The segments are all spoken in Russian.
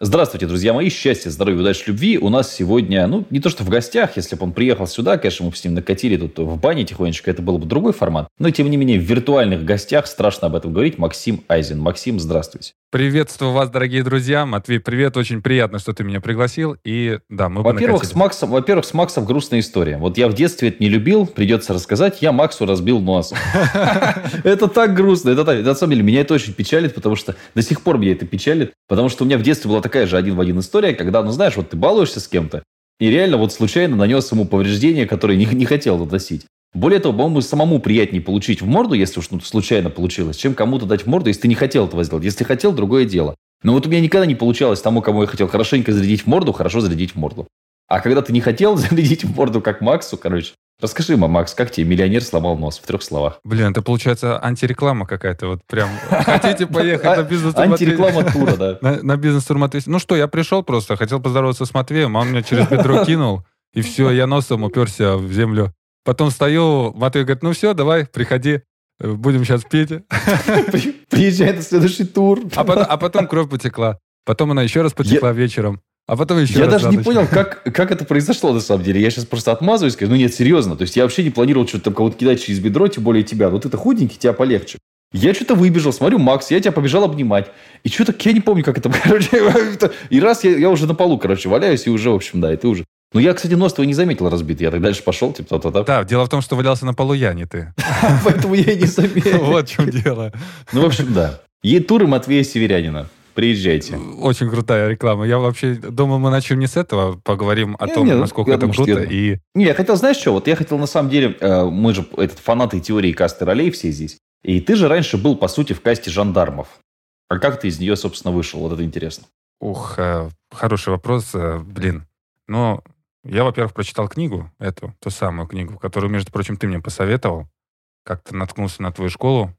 Здравствуйте, друзья мои. Счастья, здоровья, удачи, любви. У нас сегодня, ну, не то что в гостях, если бы он приехал сюда, конечно, мы бы с ним накатили тут в бане тихонечко, это был бы другой формат. Но, тем не менее, в виртуальных гостях страшно об этом говорить. Максим Айзен. Максим, здравствуйте. Приветствую вас, дорогие друзья. Матвей, привет. Очень приятно, что ты меня пригласил. И да, мы во-первых, с Максом, во-первых, с Максом грустная история. Вот я в детстве это не любил, придется рассказать. Я Максу разбил нос. Это так грустно. Это на самом деле меня это очень печалит, потому что до сих пор меня это печалит, потому что у меня в детстве была такая же один в один история, когда, ну знаешь, вот ты балуешься с кем-то, и реально вот случайно нанес ему повреждение, которое не, не хотел наносить. Более того, по-моему, самому приятнее получить в морду, если уж ну, случайно получилось, чем кому-то дать в морду, если ты не хотел этого сделать. Если хотел, другое дело. Но вот у меня никогда не получалось тому, кому я хотел хорошенько зарядить в морду, хорошо зарядить в морду. А когда ты не хотел зарядить в морду, как Максу, короче, Расскажи, Макс, как тебе миллионер сломал нос в трех словах? Блин, это получается антиреклама какая-то. Вот прям хотите поехать на бизнес-тур Антиреклама тура, да. На бизнес-тур Матвей. Ну что, я пришел просто, хотел поздороваться с Матвеем, а он меня через бедро кинул, и все, я носом уперся в землю. Потом стою, Матвей говорит, ну все, давай, приходи, э, будем сейчас петь. Приезжай на следующий тур. А потом, а потом кровь потекла. Потом она еще раз потекла я... вечером. А потом еще Я раз даже не понял, как, как это произошло на самом деле. Я сейчас просто отмазываюсь, скажу, ну нет, серьезно. То есть я вообще не планировал что-то там кого-то кидать через бедро, тем более тебя. Вот это худенький, тебя полегче. Я что-то выбежал, смотрю, Макс, я тебя побежал обнимать. И что-то, я не помню, как это, короче, и раз я, я уже на полу, короче, валяюсь, и уже, в общем, да, и ты уже ну, я, кстати, нос твой не заметил разбит. Я так дальше пошел, типа, то-то-то. Да, дело в том, что валялся на полу я, не ты. Поэтому я и не заметил. Вот в чем дело. Ну, в общем, да. Е-туры Матвея Северянина. Приезжайте. Очень крутая реклама. Я вообще думал, мы начнем не с этого, поговорим о том, ну, насколько это круто. И... Не, я хотел, знаешь что, вот я хотел на самом деле, э, мы же этот фанаты теории касты ролей все здесь, и ты же раньше был, по сути, в касте жандармов. А как ты из нее, собственно, вышел? Вот это интересно. Ух, э, хороший вопрос, э, блин. Но я, во-первых, прочитал книгу, эту, ту самую книгу, которую, между прочим, ты мне посоветовал. Как-то наткнулся на твою школу,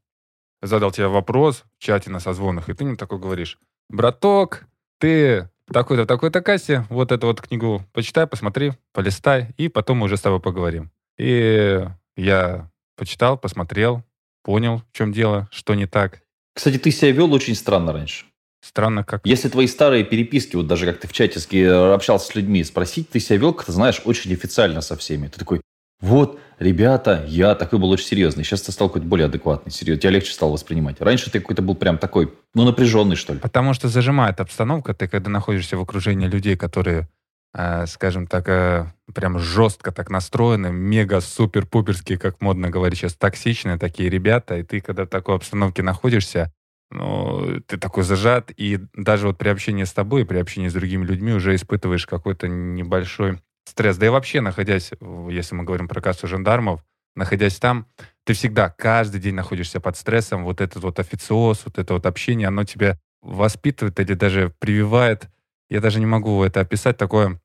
задал тебе вопрос в чате на созвонах, и ты мне такой говоришь, браток, ты такой-то, такой-то кассе, вот эту вот книгу почитай, посмотри, полистай, и потом мы уже с тобой поговорим. И я почитал, посмотрел, понял, в чем дело, что не так. Кстати, ты себя вел очень странно раньше. Странно как. Если твои старые переписки, вот даже как ты в чате э, общался с людьми, спросить, ты себя вел, ты знаешь, очень официально со всеми. Ты такой, вот, ребята, я такой был очень серьезный. Сейчас ты стал какой-то более адекватный, серьезно. Тебя легче стало воспринимать. Раньше ты какой-то был прям такой, ну, напряженный, что ли. Потому что зажимает обстановка. Ты когда находишься в окружении людей, которые, э, скажем так, э, прям жестко так настроены, мега-супер-пуперские, как модно говорить сейчас, токсичные такие ребята, и ты когда в такой обстановке находишься, ну, ты такой зажат, и даже вот при общении с тобой, при общении с другими людьми уже испытываешь какой-то небольшой стресс. Да и вообще, находясь, если мы говорим про кассу жандармов, находясь там, ты всегда, каждый день находишься под стрессом. Вот этот вот официоз, вот это вот общение, оно тебя воспитывает или даже прививает. Я даже не могу это описать, такое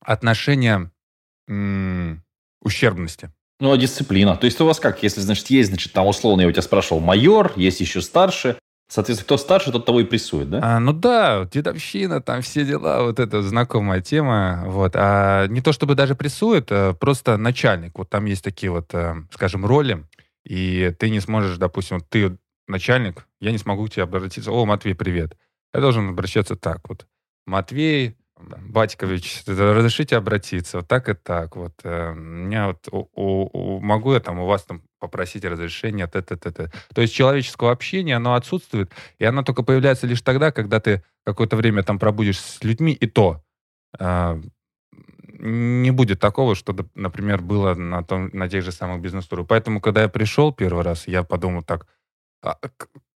отношение м- ущербности. Ну, а дисциплина. То есть у вас как, если, значит, есть, значит, там условно, я у тебя спрашивал, майор, есть еще старше, Соответственно, кто старше, тот того и прессует, да? А, ну да, дедовщина, там все дела, вот это знакомая тема. Вот. А не то чтобы даже прессует, а просто начальник. Вот там есть такие вот, э, скажем, роли, и ты не сможешь, допустим, ты начальник, я не смогу к тебе обратиться, о, Матвей, привет. Я должен обращаться так вот. Матвей, Батькович, разрешите обратиться, вот так и так. Вот э, меня вот у, у, могу я там у вас там попросить разрешения, т -т -т -т. То есть человеческого общения, оно отсутствует, и оно только появляется лишь тогда, когда ты какое-то время там пробудешь с людьми, и то э, не будет такого, что, например, было на, том, на тех же самых бизнес-турах. Поэтому, когда я пришел первый раз, я подумал так, а,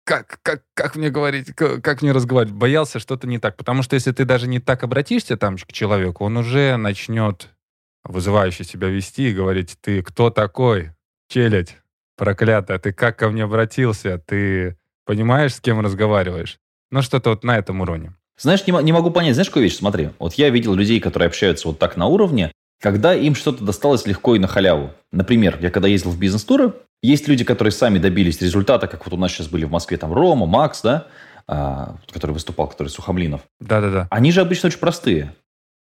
как, как, как мне говорить, как, как мне разговаривать? Боялся что-то не так. Потому что если ты даже не так обратишься там к человеку, он уже начнет вызывающе себя вести и говорить, ты кто такой? Челядь проклятая, ты как ко мне обратился? Ты понимаешь, с кем разговариваешь? Ну, что-то вот на этом уровне. Знаешь, не, не могу понять, знаешь, какую вещь? Смотри, вот я видел людей, которые общаются вот так на уровне, когда им что-то досталось легко и на халяву. Например, я когда ездил в бизнес-туры, есть люди, которые сами добились результата, как вот у нас сейчас были в Москве там Рома, Макс, да, а, который выступал, который Сухомлинов. Да-да-да. Они же обычно очень простые.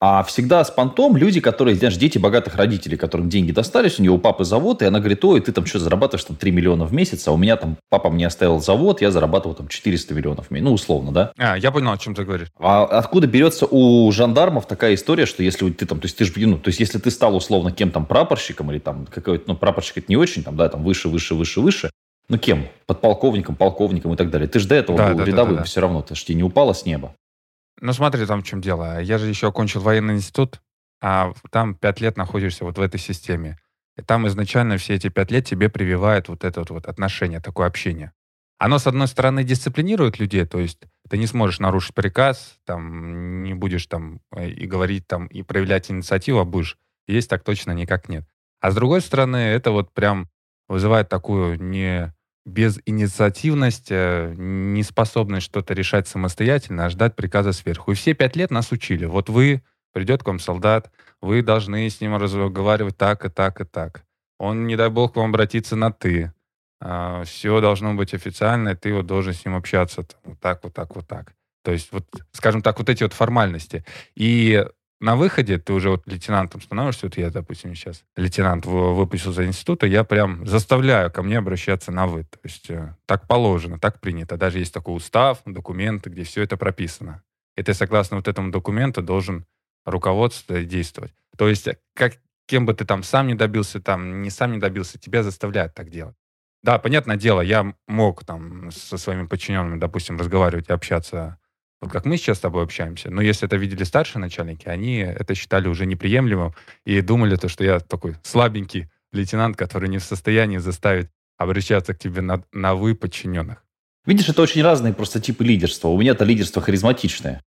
А всегда с понтом люди, которые, знаешь, дети богатых родителей, которым деньги достались, у него у папы завод, и она говорит, ой, ты там что, зарабатываешь там 3 миллиона в месяц, а у меня там папа мне оставил завод, я зарабатывал там 400 миллионов в месяц. Ну, условно, да? А, я понял, о чем ты говоришь. А откуда берется у жандармов такая история, что если ты там, то есть ты же, ну, то есть если ты стал условно кем там прапорщиком или там какой-то, ну, прапорщик это не очень, там, да, там выше, выше, выше, выше, ну, кем? Подполковником, полковником и так далее. Ты же до этого да, был да, рядовым да, да. все равно, ты же тебе не упало с неба. Ну, смотри, там в чем дело. Я же еще окончил военный институт, а там пять лет находишься вот в этой системе. И там изначально все эти пять лет тебе прививают вот это вот отношение, такое общение. Оно, с одной стороны, дисциплинирует людей, то есть ты не сможешь нарушить приказ, там, не будешь там э, и говорить там, и проявлять инициативу, а будешь. Есть так точно никак нет. А с другой стороны, это вот прям вызывает такую не безинициативность, э, неспособность что-то решать самостоятельно, а ждать приказа сверху. И все пять лет нас учили. Вот вы, придет к вам солдат, вы должны с ним разговаривать так и так и так. Он, не дай бог, к вам обратиться на «ты». А, все должно быть официально, и ты вот должен с ним общаться вот так, вот так, вот так. То есть, вот, скажем так, вот эти вот формальности. И на выходе ты уже вот лейтенантом становишься, вот я, допустим, сейчас лейтенант выпустился из института, я прям заставляю ко мне обращаться на «вы». То есть э, так положено, так принято. Даже есть такой устав, документы, где все это прописано. И ты, согласно вот этому документу, должен руководство действовать. То есть как, кем бы ты там сам не добился, там не сам не добился, тебя заставляют так делать. Да, понятное дело, я мог там со своими подчиненными, допустим, разговаривать и общаться вот как мы сейчас с тобой общаемся. Но если это видели старшие начальники, они это считали уже неприемлемым и думали, то, что я такой слабенький лейтенант, который не в состоянии заставить обращаться к тебе на, на «вы» подчиненных. Видишь, это очень разные просто типы лидерства. У меня это лидерство харизматичное.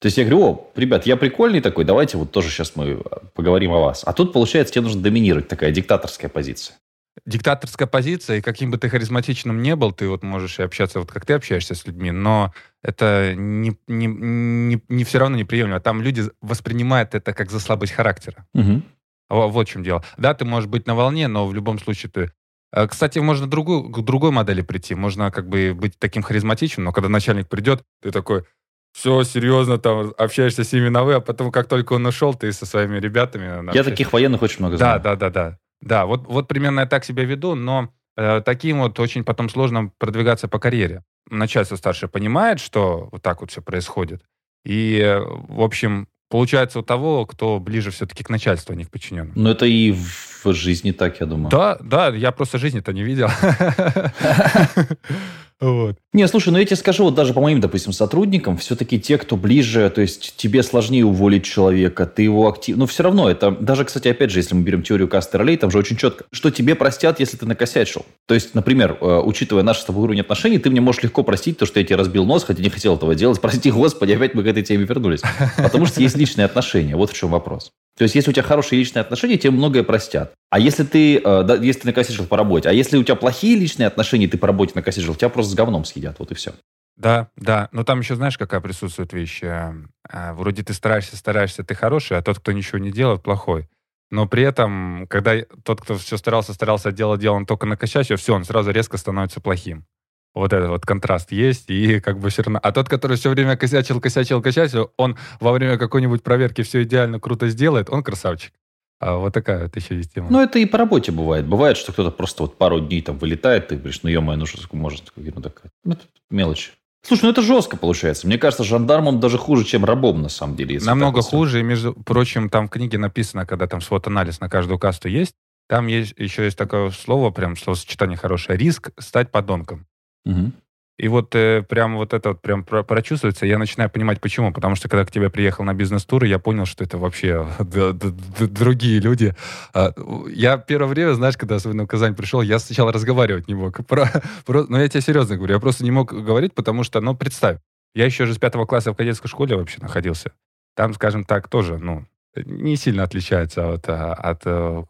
То есть я говорю, о, ребят, я прикольный такой, давайте вот тоже сейчас мы поговорим о вас. А тут, получается, тебе нужно доминировать, такая диктаторская позиция диктаторская позиция, и каким бы ты харизматичным не был, ты вот можешь и общаться, вот как ты общаешься с людьми, но это не, не, не, не все равно неприемлемо. Там люди воспринимают это как за слабость характера. Угу. Вот в чем дело. Да, ты можешь быть на волне, но в любом случае ты... Э, кстати, можно другую, к другой модели прийти. Можно как бы быть таким харизматичным, но когда начальник придет, ты такой, все серьезно, там, общаешься с ними на вы, а потом, как только он ушел, ты со своими ребятами... Я общаешься. таких военных очень много знаю. Да, да, да, да. Да, вот, вот примерно я так себя веду, но э, таким вот очень потом сложно продвигаться по карьере. Начальство старшее понимает, что вот так вот все происходит. И, в общем, получается у того, кто ближе все-таки к начальству, а не к подчиненным. Ну, это и в жизни так, я думаю. Да, да, я просто жизни-то не видел. Вот. Не, слушай, ну я тебе скажу, вот даже по моим, допустим, сотрудникам, все-таки те, кто ближе, то есть тебе сложнее уволить человека, ты его актив... Но все равно это, даже, кстати, опять же, если мы берем теорию касты ролей, там же очень четко, что тебе простят, если ты накосячил. То есть, например, э, учитывая наш с тобой уровень отношений, ты мне можешь легко простить то, что я тебе разбил нос, хотя не хотел этого делать. Прости, Господи, опять мы к этой теме вернулись. Потому что есть личные отношения, вот в чем вопрос. То есть, если у тебя хорошие личные отношения, тебе многое простят. А если ты, э, если ты накосячил по работе, а если у тебя плохие личные отношения, ты по работе накосячил, тебя просто с говном съедят, вот и все. Да, да. Но там еще знаешь, какая присутствует вещь? Э, э, вроде ты стараешься, стараешься, ты хороший, а тот, кто ничего не делает, плохой. Но при этом, когда тот, кто все старался, старался делать дело, он только накосячил, все, он сразу резко становится плохим. Вот этот вот контраст есть, и как бы все равно... А тот, который все время косячил, косячил, косячил, он во время какой-нибудь проверки все идеально круто сделает, он красавчик. А вот такая вот еще есть тема. Ну, это и по работе бывает. Бывает, что кто-то просто вот пару дней там вылетает, ты говоришь, ну, ё-моё, ну, что может, ну, такая. Ну, мелочь. Слушай, ну это жестко получается. Мне кажется, жандармом даже хуже, чем рабом, на самом деле. Намного хуже. И, между прочим, там в книге написано, когда там свод-анализ на каждую касту есть, там есть, еще есть такое слово, прям словосочетание хорошее, риск стать подонком. И вот э, прям вот это вот прям про прочувствуется, я начинаю понимать, почему. Потому что когда к тебе приехал на бизнес-тур, я понял, что это вообще другие люди. А, я первое время, знаешь, когда особенно в Казань пришел, я сначала разговаривать не мог. Про, про, но я тебе серьезно говорю, я просто не мог говорить, потому что, ну, представь, я еще же с пятого класса в кадетской школе вообще находился. Там, скажем так, тоже, ну, не сильно отличается от, а, от, э,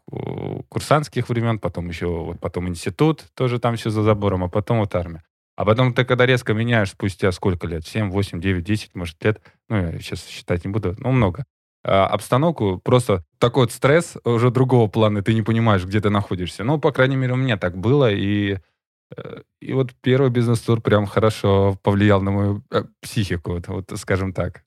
курсантских времен, потом еще вот потом институт, тоже там все за забором, а потом вот армия. А потом ты когда резко меняешь спустя сколько лет? 7, 8, 9, 10, может, лет. Ну, я сейчас считать не буду, ну, много. А, обстановку, просто такой вот стресс уже другого плана, ты не понимаешь, где ты находишься. Ну, по крайней мере, у меня так было, и, э, и вот первый бизнес-тур прям хорошо повлиял на мою э, психику, вот, вот скажем так.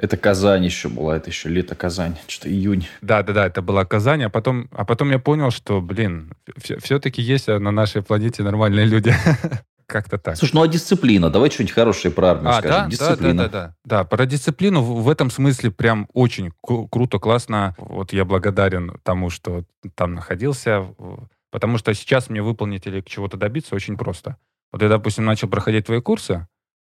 Это Казань еще была, это еще лето Казань, что июнь. Да-да-да, это была Казань, а потом, а потом я понял, что, блин, все-таки есть на нашей планете нормальные люди. Как-то так. Слушай, ну а дисциплина? Давай что-нибудь хорошее про армию а, скажем. Да, дисциплина. Да, да, да, да. Про дисциплину в этом смысле прям очень круто, классно. Вот я благодарен тому, что там находился, потому что сейчас мне выполнить или чего-то добиться очень просто. Вот я, допустим, начал проходить твои курсы,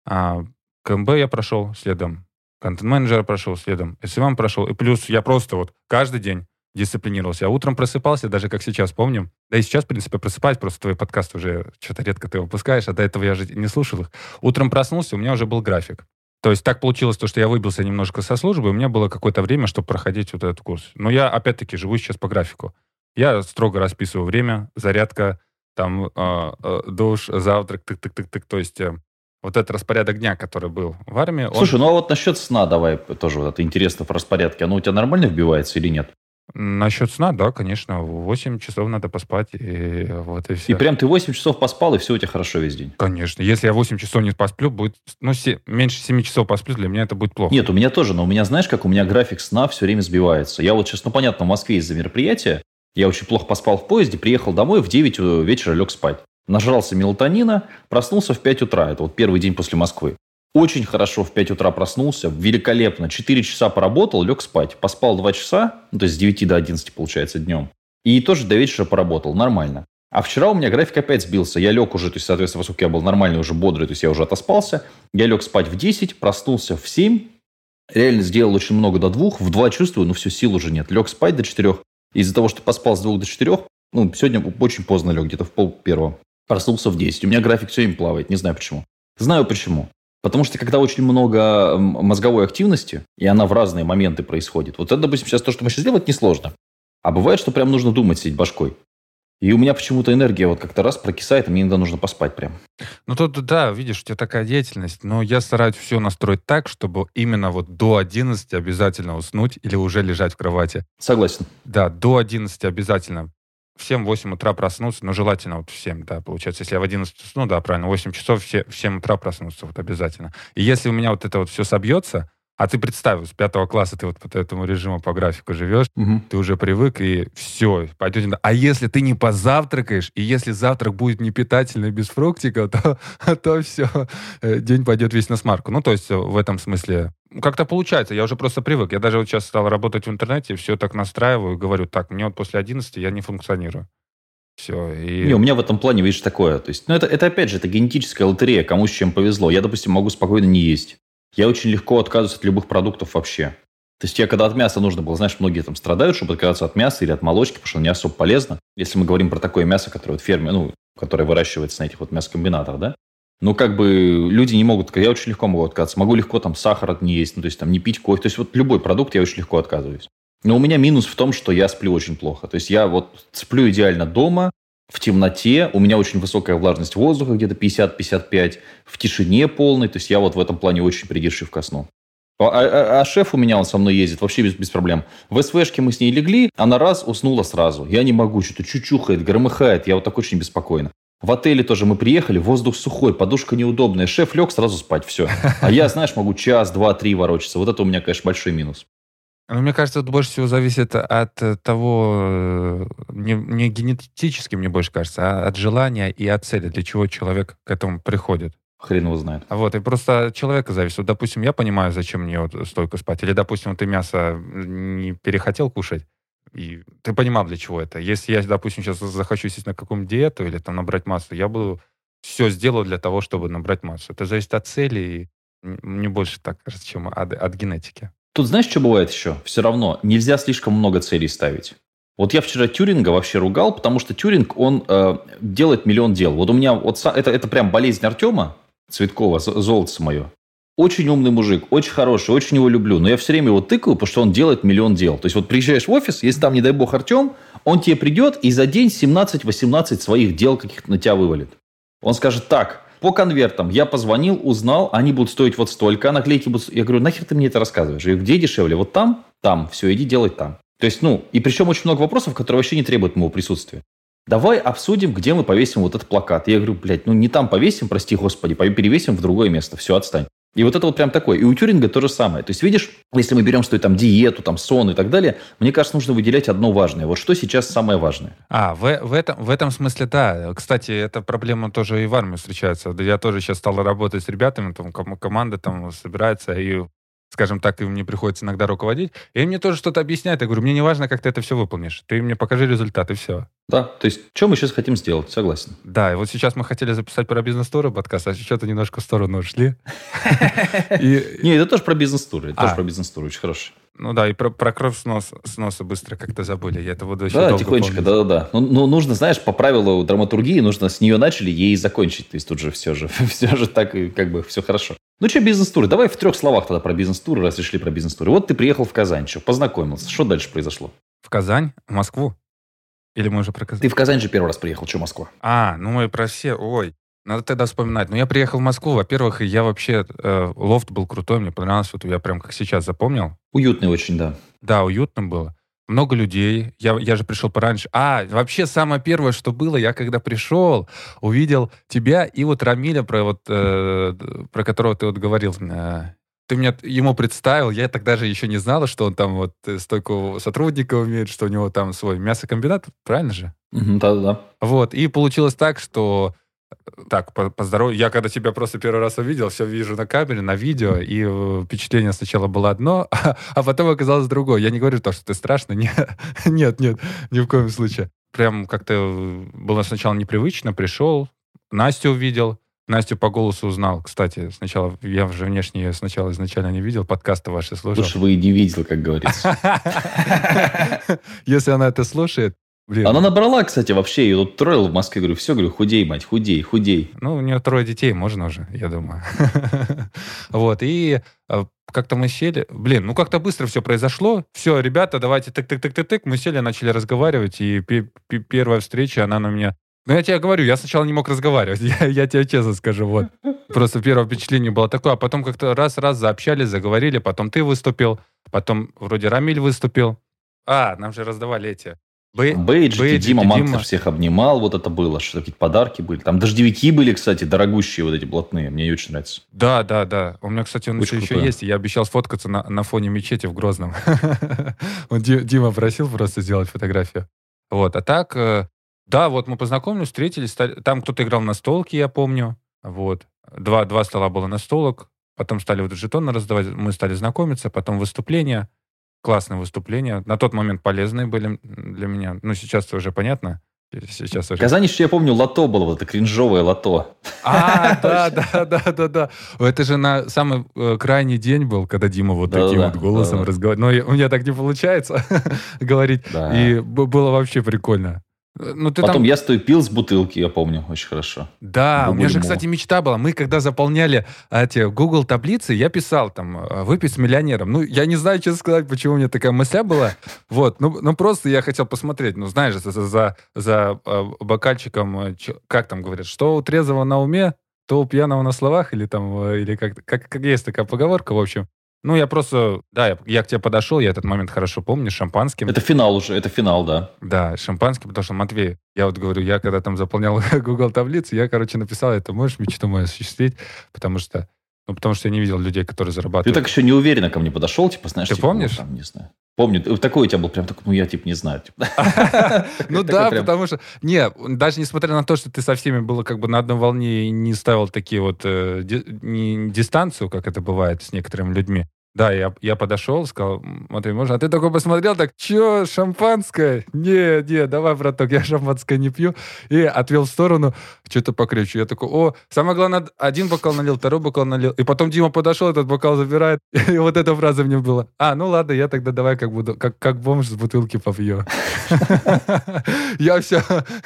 а КМБ я прошел следом, контент-менеджера прошел следом, SMM прошел, и плюс я просто вот каждый день дисциплинировался. Я утром просыпался, даже как сейчас помним. Да и сейчас, в принципе, просыпаюсь, просто твой подкаст уже что-то редко ты выпускаешь, а до этого я же не слушал их. Утром проснулся, у меня уже был график. То есть так получилось то, что я выбился немножко со службы, и у меня было какое-то время, чтобы проходить вот этот курс. Но я, опять-таки, живу сейчас по графику. Я строго расписываю время, зарядка, там, э, э, душ, завтрак, тык-тык-тык-тык. То есть э, вот этот распорядок дня, который был в армии... Слушай, он... ну а вот насчет сна давай тоже вот это интересно в распорядке. Оно у тебя нормально вбивается или нет? Насчет сна, да, конечно. 8 часов надо поспать, и вот и все. И прям ты 8 часов поспал, и все у тебя хорошо весь день? Конечно. Если я 8 часов не посплю, будет... Ну, 7, меньше 7 часов посплю, для меня это будет плохо. Нет, у меня тоже, но у меня, знаешь, как у меня график сна все время сбивается. Я вот сейчас, ну, понятно, в Москве из-за мероприятия, я очень плохо поспал в поезде, приехал домой, в 9 вечера лег спать. Нажрался мелатонина, проснулся в 5 утра. Это вот первый день после Москвы. Очень хорошо в 5 утра проснулся, великолепно. 4 часа поработал, лег спать. Поспал 2 часа, ну, то есть с 9 до 11, получается, днем. И тоже до вечера поработал, нормально. А вчера у меня график опять сбился. Я лег уже, то есть, соответственно, поскольку я был нормальный, уже бодрый, то есть я уже отоспался. Я лег спать в 10, проснулся в 7. Реально сделал очень много до 2. В 2 чувствую, но все, сил уже нет. Лег спать до 4. Из-за того, что поспал с 2 до 4, ну, сегодня очень поздно лег, где-то в пол первого. Проснулся в 10. У меня график все время плавает, не знаю почему. Знаю почему. Потому что когда очень много мозговой активности, и она в разные моменты происходит, вот это, допустим, сейчас то, что мы сейчас делаем, это несложно. А бывает, что прям нужно думать, сидеть башкой. И у меня почему-то энергия вот как-то раз прокисает, и мне иногда нужно поспать прям. Ну, тут, да, видишь, у тебя такая деятельность, но я стараюсь все настроить так, чтобы именно вот до 11 обязательно уснуть или уже лежать в кровати. Согласен. Да, до 11 обязательно в 7-8 утра проснуться, но желательно вот в 7, да, получается. Если я в 11 усну, да, правильно, 8 часов, все, в 7 утра проснуться, вот обязательно. И если у меня вот это вот все собьется, а ты представь, с пятого класса ты вот по этому режиму, по графику живешь, угу. ты уже привык, и все, пойдете. А если ты не позавтракаешь, и если завтрак будет непитательный без фруктика, то, то все, э, день пойдет весь на смарку. Ну, то есть в этом смысле как-то получается, я уже просто привык. Я даже вот сейчас стал работать в интернете, все так настраиваю, говорю, так, мне вот после 11 я не функционирую. Все. И... Не, у меня в этом плане, видишь, такое. То есть, ну, это, это опять же, это генетическая лотерея, кому с чем повезло. Я, допустим, могу спокойно не есть я очень легко отказываюсь от любых продуктов вообще. То есть я когда от мяса нужно было, знаешь, многие там страдают, чтобы отказаться от мяса или от молочки, потому что оно не особо полезно. Если мы говорим про такое мясо, которое вот ферме, ну, которое выращивается на этих вот мясокомбинатах, да, ну, как бы люди не могут, я очень легко могу отказаться. Могу легко там сахар не есть, ну, то есть там не пить кофе. То есть вот любой продукт я очень легко отказываюсь. Но у меня минус в том, что я сплю очень плохо. То есть я вот сплю идеально дома, в темноте, у меня очень высокая влажность воздуха, где-то 50-55, в тишине полной, то есть я вот в этом плане очень придирчив ко сну. А, а, а шеф у меня, он со мной ездит вообще без, без проблем. В СВшке мы с ней легли, она раз уснула сразу. Я не могу, что-то чучухает, громыхает, я вот так очень беспокойно. В отеле тоже мы приехали, воздух сухой, подушка неудобная. Шеф лег сразу спать, все. А я, знаешь, могу час, два, три ворочаться. Вот это у меня, конечно, большой минус. Ну, мне кажется, это больше всего зависит от э, того, э, не, не генетически, мне больше кажется, а от желания и от цели, для чего человек к этому приходит. Хрен его знает. Вот, и просто от человека зависит. Вот, допустим, я понимаю, зачем мне вот столько спать. Или, допустим, ты мясо не перехотел кушать, и ты понимал, для чего это. Если я, допустим, сейчас захочу сесть на какую-нибудь диету или там набрать массу, я буду все сделаю для того, чтобы набрать массу. Это зависит от цели, и мне больше так кажется, чем от, от генетики. Тут знаешь, что бывает еще? Все равно нельзя слишком много целей ставить. Вот я вчера Тюринга вообще ругал, потому что Тюринг, он э, делает миллион дел. Вот у меня, вот это, это прям болезнь Артема Цветкова, золото мое. Очень умный мужик, очень хороший, очень его люблю. Но я все время его тыкаю, потому что он делает миллион дел. То есть вот приезжаешь в офис, если там, не дай бог, Артем, он тебе придет и за день 17-18 своих дел каких-то на тебя вывалит. Он скажет, так, по конвертам. Я позвонил, узнал, они будут стоить вот столько, а наклейки будут... Я говорю, нахер ты мне это рассказываешь? Я где дешевле? Вот там? Там. Все, иди делай там. То есть, ну, и причем очень много вопросов, которые вообще не требуют моего присутствия. Давай обсудим, где мы повесим вот этот плакат. Я говорю, блядь, ну не там повесим, прости господи, перевесим в другое место. Все, отстань. И вот это вот прям такое. И у Тюринга то же самое. То есть, видишь, если мы берем, что там диету, там сон и так далее, мне кажется, нужно выделять одно важное. Вот что сейчас самое важное? А, в, в, этом, в этом смысле, да. Кстати, эта проблема тоже и в армии встречается. Я тоже сейчас стал работать с ребятами, там команда там собирается, и скажем так, им мне приходится иногда руководить, и мне тоже что-то объясняют. Я говорю, мне не важно, как ты это все выполнишь. Ты мне покажи результат, и все. Да, то есть, что мы сейчас хотим сделать, согласен. Да, и вот сейчас мы хотели записать про бизнес-туры подкаст, а что-то немножко в сторону ушли. Не, это тоже про бизнес-туры, это тоже а. про бизнес-туры, очень хороший. Ну да, и про, про кровь с, нос, с носа быстро как-то забыли. Я это буду еще Да, тихонечко, да-да-да. Ну, ну, нужно, знаешь, по правилу драматургии, нужно с нее начали, ей закончить. То есть тут же все же, все же так, и как бы все хорошо. Ну что, бизнес-туры? Давай в трех словах тогда про бизнес-туры, раз решили про бизнес-туры. Вот ты приехал в Казань, что, познакомился. Что дальше произошло? В Казань? В Москву? Или мы уже про Казань? Ты в Казань же первый раз приехал, что Москва? А, ну мы про все, ой. Надо тогда вспоминать. Ну, я приехал в Москву, во-первых, я вообще... Э, лофт был крутой, мне понравилось. Вот я прям как сейчас запомнил. Уютный очень, да. Да, уютно было. Много людей. Я, я же пришел пораньше. А, вообще самое первое, что было, я когда пришел, увидел тебя и вот Рамиля, про, вот, э, про которого ты вот говорил. Э, ты меня ему представил, я тогда же еще не знала, что он там вот э, столько сотрудников имеет, что у него там свой мясокомбинат, правильно же? Да-да-да. Вот, и получилось так, что так, по, по здоровью. Я когда тебя просто первый раз увидел, все вижу на камере, на видео, и э, впечатление сначала было одно, а, а потом оказалось другое. Я не говорю то, что ты страшно. Нет, нет, нет, ни в коем случае. Прям как-то э, было сначала непривычно, пришел, Настю увидел, Настю по голосу узнал. Кстати, сначала я уже внешне ее сначала изначально не видел, подкасты ваши слушал. Лучше бы и не видел, как говорится. Если она это слушает, Блин. Она набрала, кстати, вообще, и тут троллил в Москве, говорю, все, говорю, худей, мать, худей, худей. Ну, у нее трое детей, можно уже, я думаю. Вот, и э, как-то мы сели, блин, ну как-то быстро все произошло, все, ребята, давайте тык-тык-тык-тык-тык, мы сели, начали разговаривать, и первая встреча, она на меня ну, я тебе говорю, я сначала не мог разговаривать, я, я тебе честно скажу, вот. Просто первое впечатление было такое, а потом как-то раз-раз заобщались, заговорили, потом ты выступил, потом вроде Рамиль выступил. А, нам же раздавали эти Бей, Бейджики, Бейджики, Дима Мантер всех обнимал, вот это было, что какие-то подарки были. Там дождевики были, кстати, дорогущие вот эти блатные, мне очень нравится. Да, да, да. У меня, кстати, он очень еще, еще есть, я обещал сфоткаться на, на фоне мечети в Грозном. Дима просил просто сделать фотографию. Вот, а так, э, да, вот мы познакомились, встретились, там кто-то играл на столке, я помню, вот. Два, два стола было на столок, потом стали вот жетоны раздавать, мы стали знакомиться, потом выступления, классные выступления. На тот момент полезные были для меня. Ну, сейчас-то уже понятно. Сейчас уже... Казани, что я помню, лото было, вот это кринжовое лото. А, да, да, да, да, да. Это же на самый э, крайний день был, когда Дима вот да, таким да, вот голосом да, разговаривал. Но у меня так не получается говорить. И было вообще прикольно. Ну, ты Потом там... я стою пил с бутылки, я помню, очень хорошо. Да, у меня же, кстати, мечта была. Мы, когда заполняли эти Google таблицы, я писал там э, «выпить с миллионером». Ну, я не знаю, честно сказать, почему у меня такая мысля была. Вот, ну, ну просто я хотел посмотреть. Ну, знаешь, за, за, за э, бокальчиком, э, как там говорят, что у трезвого на уме, то у пьяного на словах, или там, или как, как, как есть такая поговорка, в общем. Ну, я просто, да, я, я к тебе подошел, я этот момент хорошо помню, шампанским. Это финал уже, это финал, да. Да, шампанским, потому что, Матвей, я вот говорю, я когда там заполнял Google таблицы, я, короче, написал, это можешь мечту мою осуществить, потому что, ну, потому что я не видел людей, которые зарабатывают. Ты так еще неуверенно ко мне подошел, типа, знаешь, Ты типа, помнишь? там, не знаю. Помню, такой у тебя был прям такой, ну я типа не знаю. Типа. Ну да, потому что, не, даже несмотря на то, что ты со всеми было как бы на одной волне и не ставил такие вот э, дистанцию, как это бывает с некоторыми людьми, да, я, я подошел, сказал, Матвей, можно? А ты такой посмотрел, так, что, шампанское? Не, не, давай, браток, я шампанское не пью. И отвел в сторону, что-то покричу. Я такой, о, самое главное, один бокал налил, второй бокал налил. И потом Дима подошел, этот бокал забирает. И вот эта фраза мне была. А, ну ладно, я тогда давай как буду, как, как бомж с бутылки попью. Я все,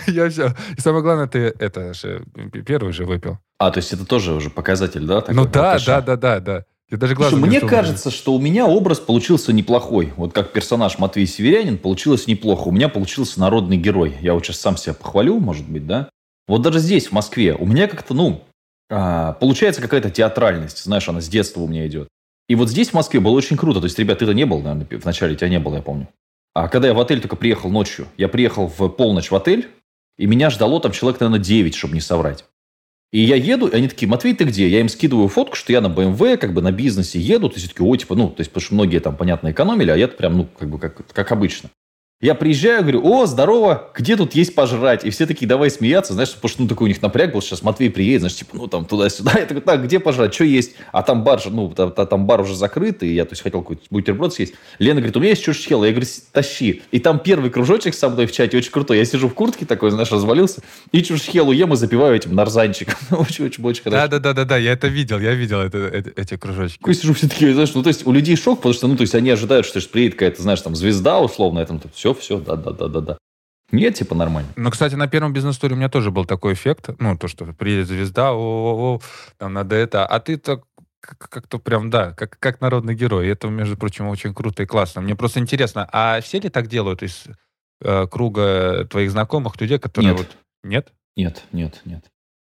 я все. И самое главное, ты это же первый же выпил. А, то есть это тоже уже показатель, да? Ну да, да, да, да, да. Я даже Слушай, мне кажется, что у меня образ получился неплохой. Вот как персонаж Матвей Северянин получилось неплохо. У меня получился народный герой. Я вот сейчас сам себя похвалю, может быть, да? Вот даже здесь, в Москве, у меня как-то, ну, а, получается какая-то театральность. Знаешь, она с детства у меня идет. И вот здесь, в Москве, было очень круто. То есть, ребят, ты-то не был, наверное, вначале тебя не было, я помню. А когда я в отель только приехал ночью, я приехал в полночь в отель, и меня ждало там человек, наверное, 9, чтобы не соврать. И я еду, и они такие, Матвей, ты где? Я им скидываю фотку, что я на BMW, как бы на бизнесе еду. То есть, такие, о, типа, ну, то есть, потому что многие там, понятно, экономили, а я прям, ну, как бы, как, как обычно. Я приезжаю, говорю, о, здорово, где тут есть пожрать? И все такие, давай смеяться, знаешь, потому что ну, такой у них напряг был, сейчас Матвей приедет, знаешь, типа, ну, там, туда-сюда. Я такой, так, где пожрать, что есть? А там бар, ну, там, там бар уже закрыт, и я, то есть, хотел какой-то бутерброд съесть. Лена говорит, у меня есть чурчхела. Я говорю, тащи. И там первый кружочек со мной в чате, очень крутой. Я сижу в куртке такой, знаешь, развалился, и чурчхелу ем и запиваю этим нарзанчиком. Очень-очень-очень хорошо. Да-да-да-да, я это видел, я видел это, это, эти кружочки. Такой сижу, все такие, знаешь, ну, то есть, у людей шок, потому что, ну, то есть, они ожидают, что приедет какая-то, знаешь, там, звезда условно, это, все, все, да-да-да да-да. Нет, типа нормально. Ну, кстати, на первом бизнес-туре у меня тоже был такой эффект. Ну, то, что приедет звезда, о, там надо это. А ты так как-то прям, да, как, как народный герой. И это, между прочим, очень круто и классно. Мне просто интересно, а все ли так делают из э, круга твоих знакомых людей, которые нет. вот... Нет? Нет, нет, нет.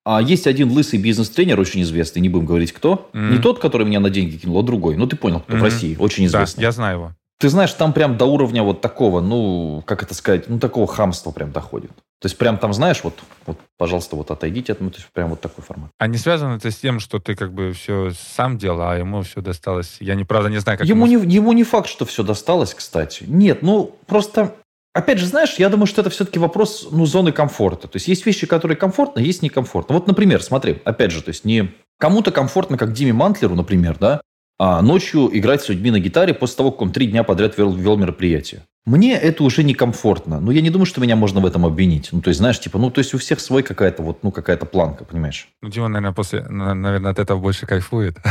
А есть один лысый бизнес-тренер, очень известный, не будем говорить кто. Mm-hmm. Не тот, который меня на деньги кинул, а другой. Ну, ты понял, кто mm-hmm. в России, очень известный. Да, я знаю его. Ты знаешь, там прям до уровня вот такого, ну, как это сказать, ну, такого хамства прям доходит. То есть прям там, знаешь, вот, вот пожалуйста, вот отойдите от меня, то есть прям вот такой формат. А не связано это с тем, что ты как бы все сам делал, а ему все досталось? Я, неправда, не знаю, как... Ему, ему... Не, ему не факт, что все досталось, кстати. Нет, ну, просто... Опять же, знаешь, я думаю, что это все-таки вопрос ну, зоны комфорта. То есть есть вещи, которые комфортно, есть некомфортно. Вот, например, смотри, опять же, то есть не кому-то комфортно, как Диме Мантлеру, например, да, а ночью играть с людьми на гитаре после того, как он три дня подряд вел, вел мероприятие. Мне это уже некомфортно. Но я не думаю, что меня можно в этом обвинить. Ну, то есть, знаешь, типа, ну, то есть у всех свой какая-то вот, ну, какая-то планка, понимаешь? Ну, Дима, наверное, после, наверное, от этого больше кайфует.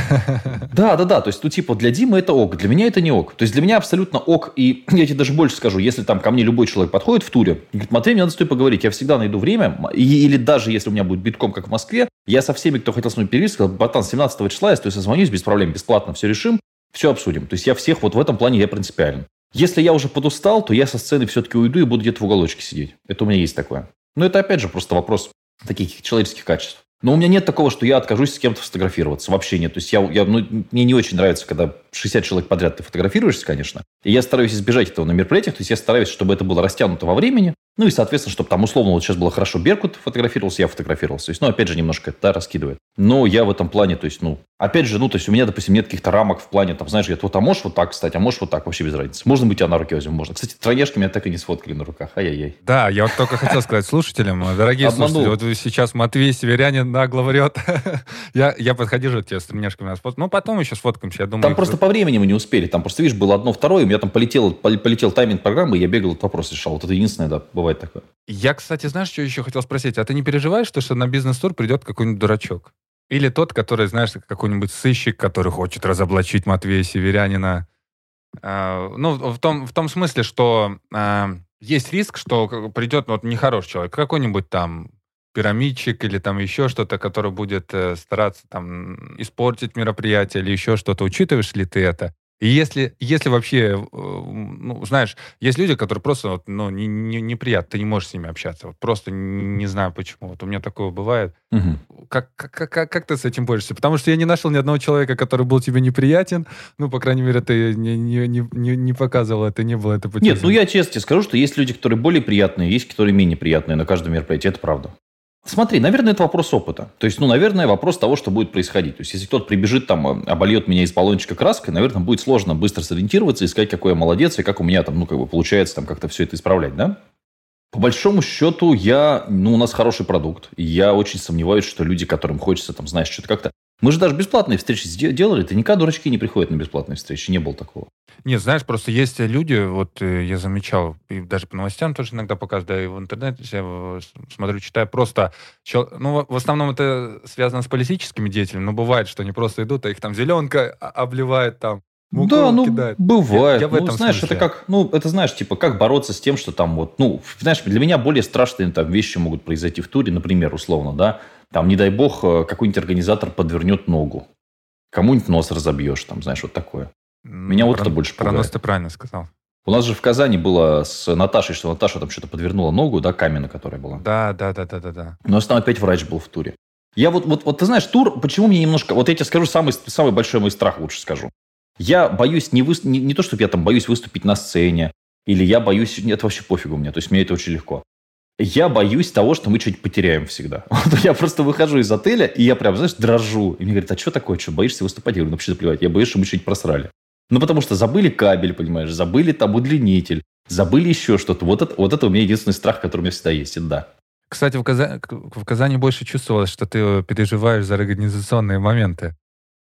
Да, да, да. То есть, ну, типа, для Димы это ок, для меня это не ок. То есть, для меня абсолютно ок. И я тебе даже больше скажу, если там ко мне любой человек подходит в туре, говорит, Матвей, мне надо с тобой поговорить, я всегда найду время. Или даже если у меня будет битком, как в Москве, я со всеми, кто хотел с мной перевести, сказал, братан, 17 числа я с тобой созвонюсь без проблем, бесплатно все решим все обсудим. То есть я всех вот в этом плане я принципиален. Если я уже подустал, то я со сцены все-таки уйду и буду где-то в уголочке сидеть. Это у меня есть такое. Но это опять же просто вопрос таких человеческих качеств. Но у меня нет такого, что я откажусь с кем-то фотографироваться. Вообще нет. То есть я, я, ну, мне не очень нравится, когда 60 человек подряд ты фотографируешься, конечно. И я стараюсь избежать этого на мероприятиях. То есть я стараюсь, чтобы это было растянуто во времени. Ну и, соответственно, чтобы там условно вот сейчас было хорошо Беркут фотографировался, я фотографировался. То есть, ну, опять же, немножко это да, раскидывает. Но я в этом плане, то есть, ну, опять же, ну, то есть у меня, допустим, нет каких-то рамок в плане, там, знаешь, говорят, вот, а можешь вот так кстати, а можешь вот так, вообще без разницы. Можно быть, тебя на руки возьмем, можно. Кстати, тройняшки меня так и не сфоткали на руках, ай-яй-яй. Да, я вот только хотел сказать слушателям, дорогие слушатели, вот сейчас Матвей Северянин нагло врет. я, я подходил же к тебе с тройняшками на. Ну, потом еще сфоткаемся, я думаю. Там просто по времени мы не успели, там просто, видишь, было одно, второе, у меня там полетел, полетел тайминг программы, я бегал, этот вопрос решал. Вот это единственное, да, бывает такое. Я, кстати, знаешь, что еще хотел спросить? А ты не переживаешь, что, что на бизнес-тур придет какой-нибудь дурачок? Или тот, который, знаешь, какой-нибудь сыщик, который хочет разоблачить Матвея Северянина? А, ну, в том, в том смысле, что а, есть риск, что придет вот нехороший человек, какой-нибудь там пирамидчик или там еще что-то, который будет э, стараться там испортить мероприятие или еще что-то. Учитываешь ли ты это? И если, если вообще, э, ну, знаешь, есть люди, которые просто, ну, не, не, неприятно, ты не можешь с ними общаться. Вот просто не знаю почему. Вот у меня такое бывает. Угу. Как, как, как, как ты с этим борешься? Потому что я не нашел ни одного человека, который был тебе неприятен. Ну, по крайней мере, ты не, не, не, не показывал это, не было это путем. Нет, ну я честно тебе скажу, что есть люди, которые более приятные, есть, которые менее приятные на каждом мероприятии. Это правда. Смотри, наверное, это вопрос опыта. То есть, ну, наверное, вопрос того, что будет происходить. То есть, если кто-то прибежит там, э, обольет меня из баллончика краской, наверное, будет сложно быстро сориентироваться и сказать, какой я молодец, и как у меня там, ну, как бы получается там как-то все это исправлять, да? По большому счету, я, ну, у нас хороший продукт. И я очень сомневаюсь, что люди, которым хочется, там, знаешь, что-то как-то... Мы же даже бесплатные встречи делали. Ты никогда дурачки не приходят на бесплатные встречи. Не было такого. Нет, знаешь, просто есть люди, вот э, я замечал, и даже по новостям тоже иногда показываю, да, и в интернете я смотрю, читаю, просто, ну, в основном это связано с политическими деятелями, но бывает, что они просто идут, а их там зеленка обливает там, да, ну, кидает. бывает. Я, я в ну, этом знаешь, смысле. это как, ну, это знаешь, типа, как бороться с тем, что там вот, ну, знаешь, для меня более страшные там вещи могут произойти в туре, например, условно, да, там, не дай бог, э, какой-нибудь организатор подвернет ногу, кому-нибудь нос разобьешь, там, знаешь, вот такое. Меня вот про, это больше пугает. Про нос ты правильно сказал. У нас же в Казани было с Наташей, что Наташа там что-то подвернула ногу, да, камена, которая была. Да, да, да, да, да, да. У нас там опять врач был в туре. Я вот, вот, вот ты знаешь, тур, почему мне немножко... Вот я тебе скажу, самый, самый большой мой страх лучше скажу. Я боюсь не, вы, не, не то, чтобы я там боюсь выступить на сцене, или я боюсь... Нет, вообще пофигу мне. То есть мне это очень легко. я боюсь того, что мы что-нибудь потеряем всегда. Вот я просто выхожу из отеля, и я прям, знаешь, дрожу. И мне говорят, а что такое, что, боишься выступать? Я говорю, ну вообще заплевать, я боюсь, что мы что-нибудь просрали. Ну, потому что забыли кабель, понимаешь, забыли там удлинитель, забыли еще что-то. Вот это, вот это у меня единственный страх, который у меня всегда есть, это да. Кстати, в, Казани, в Казани больше чувствовалось, что ты переживаешь за организационные моменты.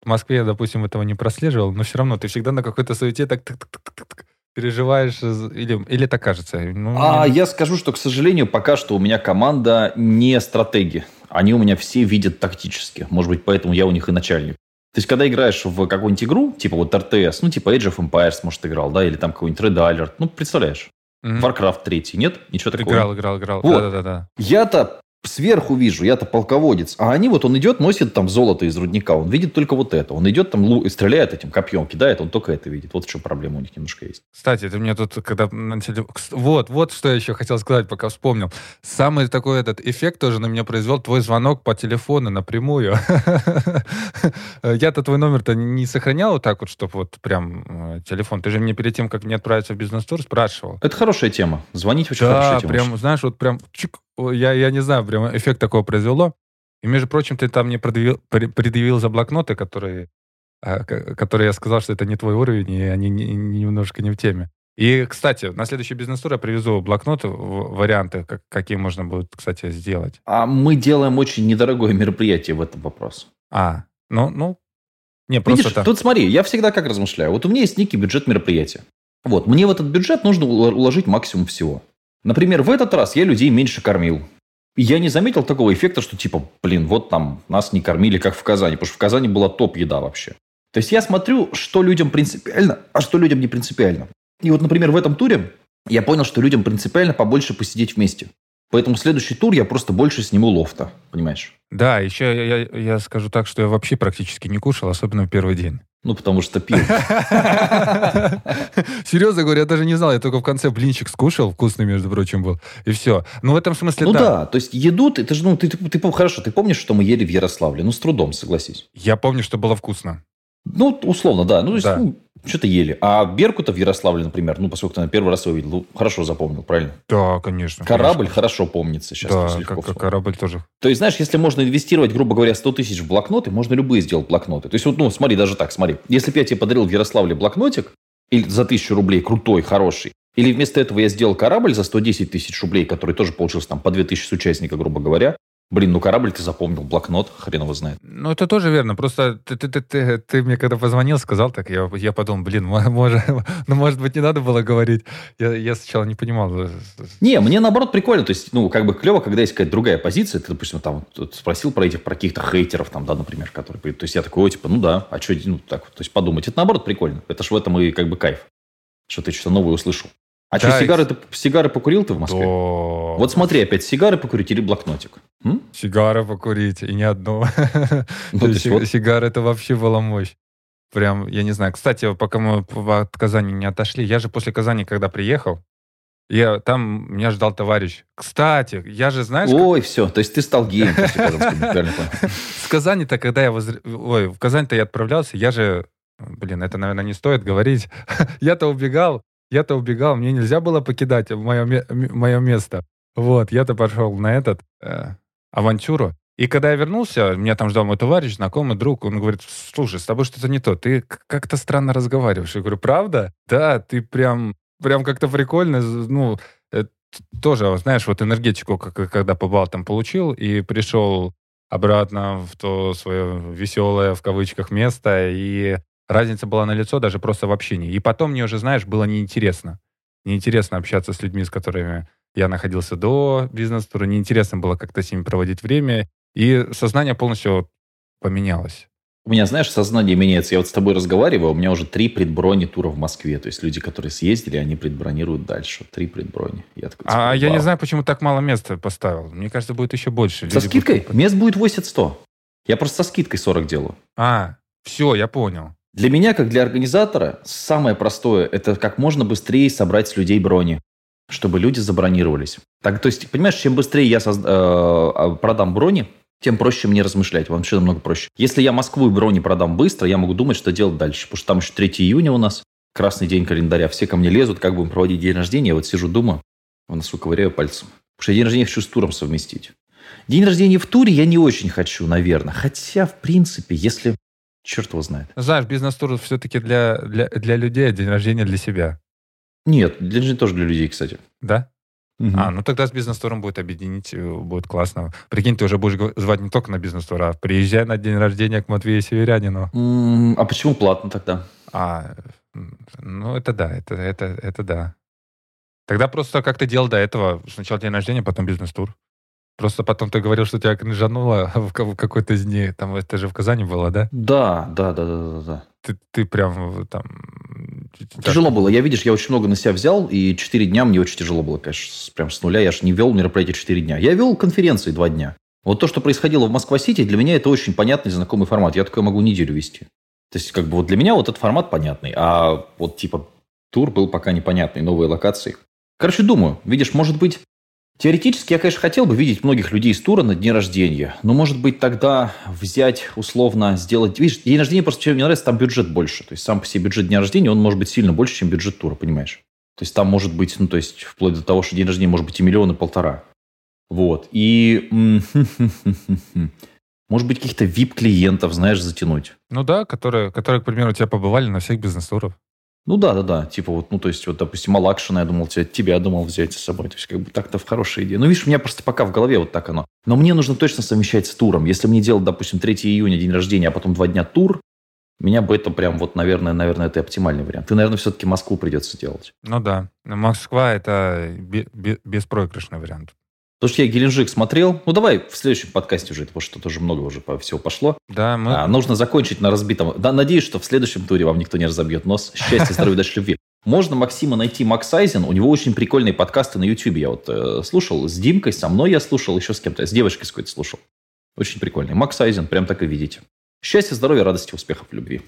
В Москве я, допустим, этого не прослеживал, но все равно ты всегда на какой-то суете так, так, так, так, так переживаешь, или, или так кажется? Ну, а мне... я скажу, что, к сожалению, пока что у меня команда не стратеги. Они у меня все видят тактически. Может быть, поэтому я у них и начальник. То есть, когда играешь в какую-нибудь игру, типа вот RTS, ну, типа Age of Empires, может, играл, да, или там какой-нибудь Red Alert, ну, представляешь, Mm-hmm. Warcraft 3, нет? Ничего такого. Играл, играл, играл. Вот. Да-да-да. Я-то сверху вижу, я-то полководец. А они вот, он идет, носит там золото из рудника, он видит только вот это. Он идет там и стреляет этим копьем, кидает, он только это видит. Вот в чем проблема у них немножко есть. Кстати, ты мне тут, когда... Вот, вот что я еще хотел сказать, пока вспомнил. Самый такой этот эффект тоже на меня произвел твой звонок по телефону напрямую. Я-то твой номер-то не сохранял вот так вот, чтобы вот прям э, телефон. Ты же мне перед тем, как мне отправиться в бизнес-тур, спрашивал. Это хорошая тема. Звонить очень да, хорошая тема. прям, знаешь, вот прям чик, я, я не знаю, прям эффект такого произвело. И, между прочим, ты там мне предъявил, предъявил за блокноты, которые, а, которые я сказал, что это не твой уровень, и они не, не, немножко не в теме. И, кстати, на следующий бизнес-тур я привезу блокноты, варианты, как, какие можно будет, кстати, сделать. А мы делаем очень недорогое мероприятие в этом вопрос. А, ну, ну, не, просто Видишь, это... тут смотри, я всегда как размышляю. Вот у меня есть некий бюджет мероприятия. Вот, мне в этот бюджет нужно уложить максимум всего. Например, в этот раз я людей меньше кормил. И я не заметил такого эффекта, что типа, блин, вот там нас не кормили, как в Казани. Потому что в Казани была топ-еда вообще. То есть я смотрю, что людям принципиально, а что людям не принципиально. И вот, например, в этом туре я понял, что людям принципиально побольше посидеть вместе. Поэтому следующий тур я просто больше сниму лофта, понимаешь? Да, еще я, я, я скажу так, что я вообще практически не кушал, особенно в первый день. Ну, потому что пил. Серьезно говорю, я даже не знал. Я только в конце блинчик скушал, вкусный, между прочим, был. И все. Ну, в этом смысле, Ну да, да то есть еду, ты, ты же, ну, ты, ты, ты, хорошо, ты помнишь, что мы ели в Ярославле? Ну, с трудом, согласись. Я помню, что было вкусно. Ну, условно, да. Ну, то есть, да. ну, что-то ели. А Беркута в Ярославле, например, ну, поскольку ты на первый раз его видел, ну, хорошо запомнил, правильно? Да, конечно. Корабль конечно. хорошо помнится сейчас. Да, как, как корабль тоже. То есть, знаешь, если можно инвестировать, грубо говоря, 100 тысяч в блокноты, можно любые сделать блокноты. То есть, вот, ну, смотри, даже так, смотри. Если бы я тебе подарил в Ярославле блокнотик, или за тысячу рублей, крутой, хороший, или вместо этого я сделал корабль за 110 тысяч рублей, который тоже получился там по 2000 с участника, грубо говоря, Блин, ну корабль ты запомнил, блокнот, хрен его знает. Ну, это тоже верно. Просто ты, ты, ты, ты, ты мне когда позвонил, сказал так, я, я подумал, блин, может, ну, может быть, не надо было говорить. Я, я сначала не понимал. Не, мне наоборот прикольно. То есть, ну, как бы клево, когда есть какая-то другая позиция. Ты, допустим, там спросил про этих, про каких-то хейтеров, там, да, например, которые... То есть, я такой, типа, ну да, а что, ну, так, то есть, подумать. Это наоборот прикольно. Это ж в этом и как бы кайф. Что ты что-то новое услышал. А да, что, сигары, ты, сигары покурил ты в Москве? Да. Вот смотри, опять сигары покурить или блокнотик? М? Сигары покурить, и не одну. Ну, сигары это вообще была мощь. Прям, я не знаю. Кстати, пока мы от Казани не отошли, я же после Казани, когда приехал, я, там меня ждал товарищ. Кстати, я же, знаешь... Ой, как... все, то есть ты стал геем В Казани-то, когда я... Ой, в Казань-то я отправлялся, я же... Блин, это, наверное, не стоит говорить. Я-то убегал я-то убегал, мне нельзя было покидать мое, мое место. Вот, я-то пошел на этот э, авантюру. И когда я вернулся, меня там ждал мой товарищ, знакомый, друг, он говорит, слушай, с тобой что-то не то, ты как-то странно разговариваешь. Я говорю, правда? Да, ты прям, прям как-то прикольно, ну, э, тоже, знаешь, вот энергетику, как, когда побал там получил, и пришел обратно в то свое веселое, в кавычках, место, и разница была на лицо даже просто в общении. И потом мне уже, знаешь, было неинтересно. Неинтересно общаться с людьми, с которыми я находился до бизнес-тура. Неинтересно было как-то с ними проводить время. И сознание полностью поменялось. У меня, знаешь, сознание меняется. Я вот с тобой разговариваю, у меня уже три предброни тура в Москве. То есть люди, которые съездили, они предбронируют дальше. Три предброни. Я такой, типа, а я не знаю, почему так мало места поставил. Мне кажется, будет еще больше. Со люди скидкой? Будут... Мест будет 80-100. Я просто со скидкой 40 делаю. А, все, я понял. Для меня, как для организатора, самое простое – это как можно быстрее собрать с людей брони, чтобы люди забронировались. Так, то есть, понимаешь, чем быстрее я созда- э, а, продам брони, тем проще мне размышлять. Вообще намного проще. Если я Москву и брони продам быстро, я могу думать, что делать дальше. Потому что там еще 3 июня у нас, красный день календаря. Все ко мне лезут, как будем проводить день рождения. Я вот сижу, думаю, в носу ковыряю пальцем. Потому что я день рождения хочу с туром совместить. День рождения в туре я не очень хочу, наверное. Хотя, в принципе, если... Черт его знает. Знаешь, бизнес-тур все-таки для, для, для людей, а день рождения для себя. Нет, день рождения тоже для людей, кстати. Да? Мгм. А, ну тогда с бизнес-туром будет объединить, э, будет классно. Прикинь, ты уже будешь звать не только на бизнес-тур, а приезжай на день рождения к Матвею Северянину. М, А почему платно тогда? А, ну это да, это, это, это да. Тогда просто как ты делал до этого, сначала день рождения, потом бизнес-тур. Просто потом ты говорил, что тебя кринжануло в ка- в какой-то из дней. Там это же в Казани было, да? Да, да, да, да, да, да. Ты, ты прям там... м, так- Тяжело было. Я, видишь, я очень много на себя взял, и 4 дня мне очень тяжело было, конечно, прям с нуля. Я же не вел мероприятие 4 дня. Я вел конференции 2 дня. Вот то, что происходило в Москва-Сити, для меня это очень понятный, знакомый формат. Я такой могу неделю вести. То есть, как бы вот для меня вот этот формат понятный, а вот типа тур был пока непонятный, новые локации. Короче, думаю, видишь, может быть, теоретически я, конечно, хотел бы видеть многих людей из тура на день рождения, но, может быть, тогда взять, условно, сделать... Видишь, день рождения просто чем мне нравится, там бюджет больше. То есть, сам по себе бюджет дня рождения, он может быть сильно больше, чем бюджет тура, понимаешь? То есть, там может быть, ну, то есть, вплоть до того, что день рождения может быть и миллион, и полтора. Вот. И, может быть, каких-то VIP-клиентов, знаешь, затянуть. Ну да, которые, которые, к примеру, у тебя побывали на всех бизнес-турах. Ну да, да, да. Типа вот, ну то есть, вот, допустим, Малакшина, я думал, тебя, тебя думал взять с собой. То есть, как бы так-то в хорошая идея. Ну, видишь, у меня просто пока в голове вот так оно. Но мне нужно точно совмещать с туром. Если мне делать, допустим, 3 июня день рождения, а потом два дня тур, меня бы это прям вот, наверное, наверное, это оптимальный вариант. Ты, наверное, все-таки Москву придется делать. Ну да. Москва — это бе- бе- беспроигрышный вариант. Потому что я Геленджик смотрел. Ну, давай в следующем подкасте уже, потому что тоже много уже всего пошло. Да, мы... А, нужно закончить на разбитом. Да, надеюсь, что в следующем туре вам никто не разобьет нос. Счастья, здоровья, удачи, любви. Можно Максима найти Макс Айзен. У него очень прикольные подкасты на YouTube. Я вот э, слушал с Димкой, со мной я слушал, еще с кем-то. С девочкой с какой-то слушал. Очень прикольный. Макс Айзен, прям так и видите. Счастья, здоровья, радости, успехов, любви.